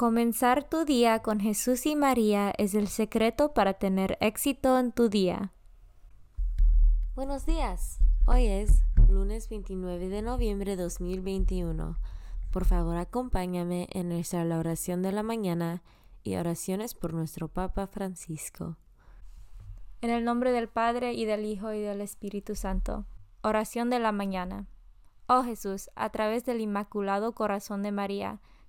Comenzar tu día con Jesús y María es el secreto para tener éxito en tu día. Buenos días. Hoy es lunes 29 de noviembre de 2021. Por favor, acompáñame en nuestra oración de la mañana y oraciones por nuestro Papa Francisco. En el nombre del Padre y del Hijo y del Espíritu Santo. Oración de la mañana. Oh Jesús, a través del Inmaculado Corazón de María,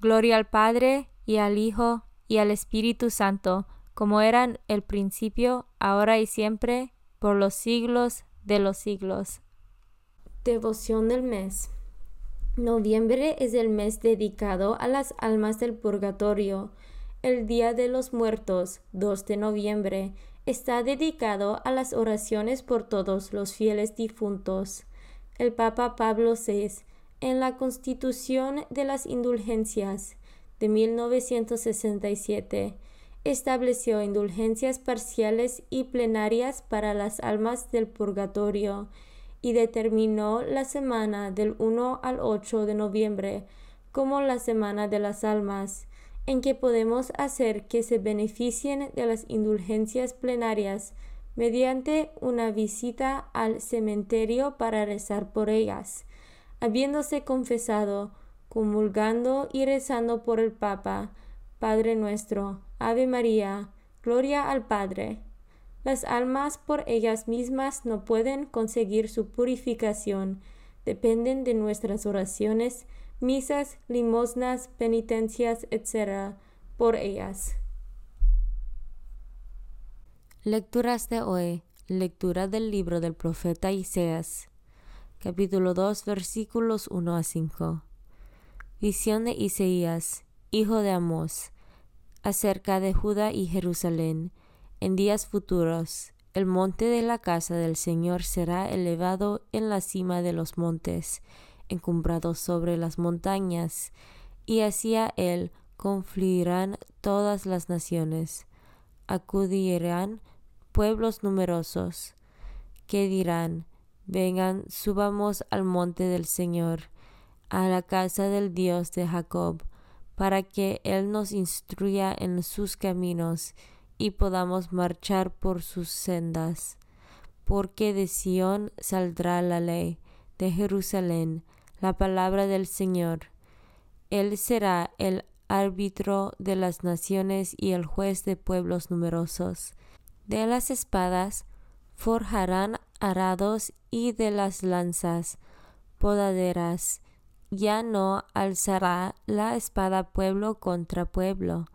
Gloria al Padre y al Hijo y al Espíritu Santo, como eran el principio, ahora y siempre, por los siglos de los siglos. Devoción del mes. Noviembre es el mes dedicado a las almas del purgatorio. El Día de los Muertos, 2 de noviembre, está dedicado a las oraciones por todos los fieles difuntos. El Papa Pablo VI en la Constitución de las Indulgencias de 1967 estableció indulgencias parciales y plenarias para las almas del purgatorio y determinó la semana del 1 al 8 de noviembre como la semana de las almas, en que podemos hacer que se beneficien de las indulgencias plenarias mediante una visita al cementerio para rezar por ellas habiéndose confesado, comulgando y rezando por el Papa, Padre nuestro, Ave María, Gloria al Padre. Las almas por ellas mismas no pueden conseguir su purificación, dependen de nuestras oraciones, misas, limosnas, penitencias, etc., por ellas. Lecturas de hoy. Lectura del libro del profeta Isaías capítulo 2, versículos 1 a 5. Visión de Isaías, hijo de Amós, acerca de Judá y Jerusalén. En días futuros, el monte de la casa del Señor será elevado en la cima de los montes, encumbrado sobre las montañas, y hacia él confluirán todas las naciones. Acudirán pueblos numerosos, que dirán, Vengan, subamos al monte del Señor, a la casa del Dios de Jacob, para que Él nos instruya en sus caminos y podamos marchar por sus sendas. Porque de Sión saldrá la ley, de Jerusalén la palabra del Señor. Él será el árbitro de las naciones y el juez de pueblos numerosos. De las espadas forjarán arados y de las lanzas podaderas. Ya no alzará la espada pueblo contra pueblo,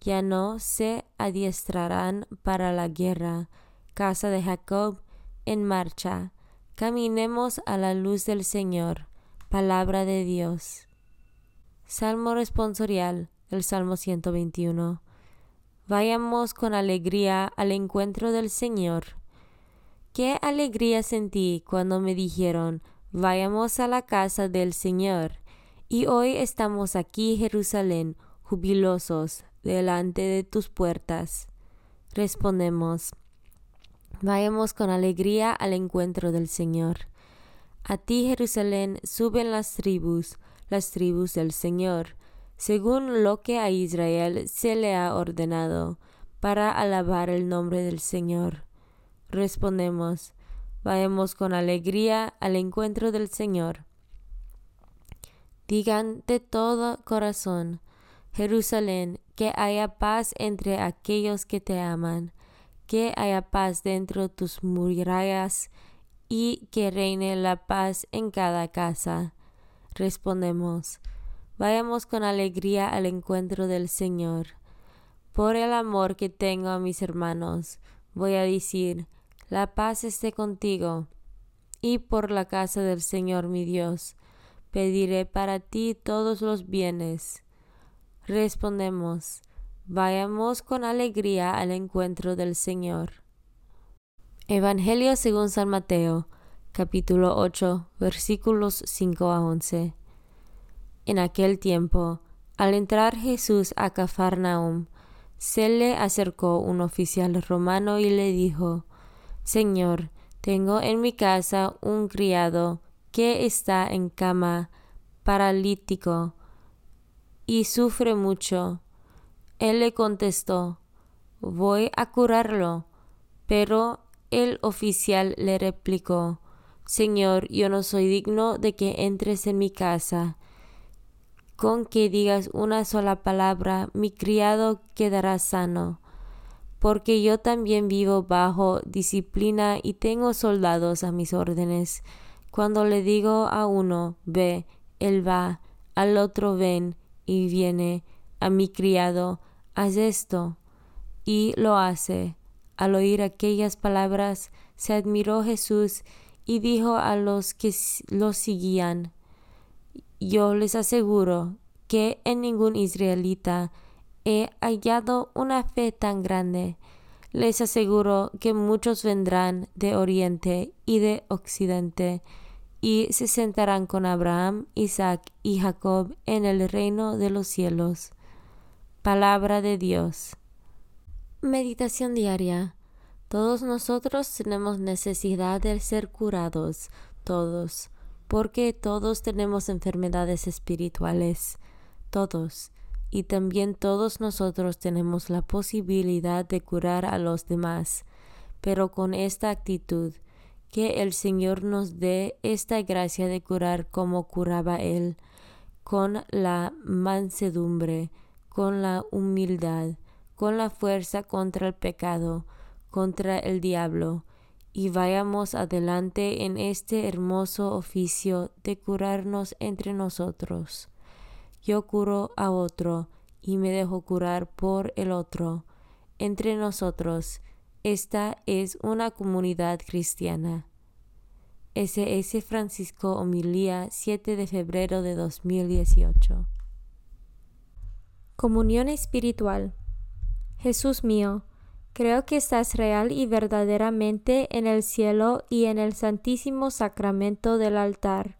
ya no se adiestrarán para la guerra. Casa de Jacob en marcha. Caminemos a la luz del Señor. Palabra de Dios. Salmo responsorial del Salmo 121. Vayamos con alegría al encuentro del Señor. Qué alegría sentí cuando me dijeron, vayamos a la casa del Señor. Y hoy estamos aquí, Jerusalén, jubilosos, delante de tus puertas. Respondemos, vayamos con alegría al encuentro del Señor. A ti, Jerusalén, suben las tribus, las tribus del Señor, según lo que a Israel se le ha ordenado, para alabar el nombre del Señor. Respondemos, vayamos con alegría al encuentro del Señor. Digan de todo corazón, Jerusalén, que haya paz entre aquellos que te aman, que haya paz dentro de tus murallas y que reine la paz en cada casa. Respondemos, vayamos con alegría al encuentro del Señor. Por el amor que tengo a mis hermanos, voy a decir, la paz esté contigo. Y por la casa del Señor mi Dios, pediré para ti todos los bienes. Respondemos, vayamos con alegría al encuentro del Señor. Evangelio según San Mateo, capítulo 8, versículos 5 a 11. En aquel tiempo, al entrar Jesús a Cafarnaum, se le acercó un oficial romano y le dijo, Señor, tengo en mi casa un criado que está en cama, paralítico, y sufre mucho. Él le contestó, Voy a curarlo. Pero el oficial le replicó, Señor, yo no soy digno de que entres en mi casa. Con que digas una sola palabra, mi criado quedará sano porque yo también vivo bajo disciplina y tengo soldados a mis órdenes. Cuando le digo a uno, ve, él va, al otro ven y viene, a mi criado, haz esto, y lo hace. Al oír aquellas palabras, se admiró Jesús y dijo a los que lo seguían, Yo les aseguro que en ningún israelita he hallado una fe tan grande. Les aseguro que muchos vendrán de oriente y de occidente y se sentarán con Abraham, Isaac y Jacob en el reino de los cielos. Palabra de Dios. Meditación diaria. Todos nosotros tenemos necesidad de ser curados, todos, porque todos tenemos enfermedades espirituales, todos y también todos nosotros tenemos la posibilidad de curar a los demás, pero con esta actitud, que el Señor nos dé esta gracia de curar como curaba Él, con la mansedumbre, con la humildad, con la fuerza contra el pecado, contra el diablo, y vayamos adelante en este hermoso oficio de curarnos entre nosotros yo curo a otro y me dejo curar por el otro. Entre nosotros, esta es una comunidad cristiana. S.S. Francisco Homilía 7 de febrero de 2018 Comunión espiritual Jesús mío, creo que estás real y verdaderamente en el cielo y en el santísimo sacramento del altar